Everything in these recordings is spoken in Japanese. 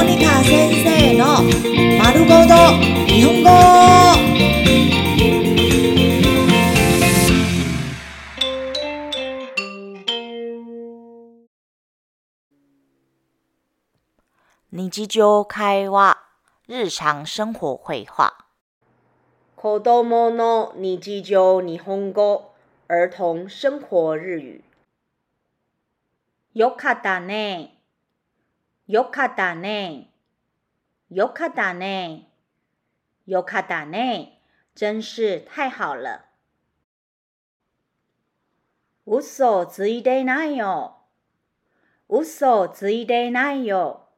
モニカ先生の丸ごと日本語。日常会話、日常生活会話。子供の日常日本語、儿童生活日語。よかったね。 よかったね。よかったね。よかったね。真是太好了。嘘ついてないよ。嘘ついてないよ。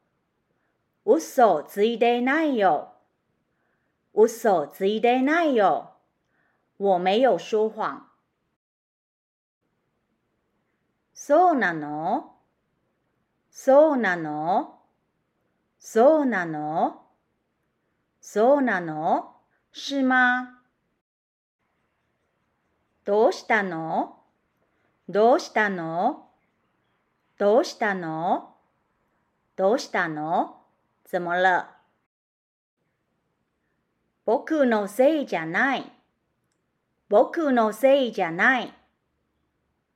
嘘ついてないよ。嘘ついてないよ。我没有说谎。そうなの？そうなの？そうなの？そうなの？是吗どうしたの？どうしたの？どうしたの？どうしたの？怎么了僕のせいじゃない。僕のせいじゃない。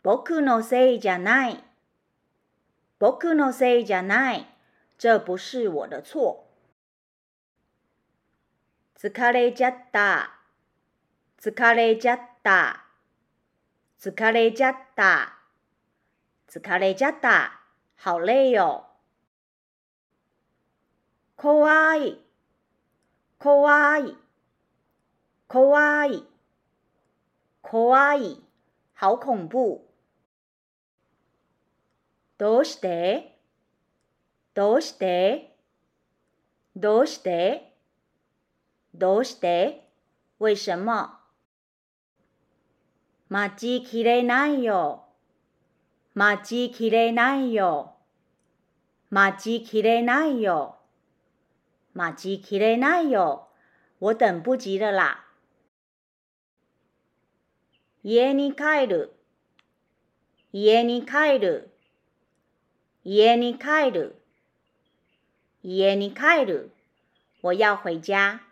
僕のせいじゃない。僕のせいじゃない。这不是我的错。疲れちゃった。疲れちゃった。疲れちゃった。疲れちゃった。好累よ。怖い。怖い。怖い。怖い。好恐怖。どうして？どうして？どうして？どうして？为什么待ちきれないよ。待ちきれないよ。待ちきれないよ。待ちきれないよ。我等不及了啦。家に帰る。家に帰る。家に帰る。家に帰る。我要回家。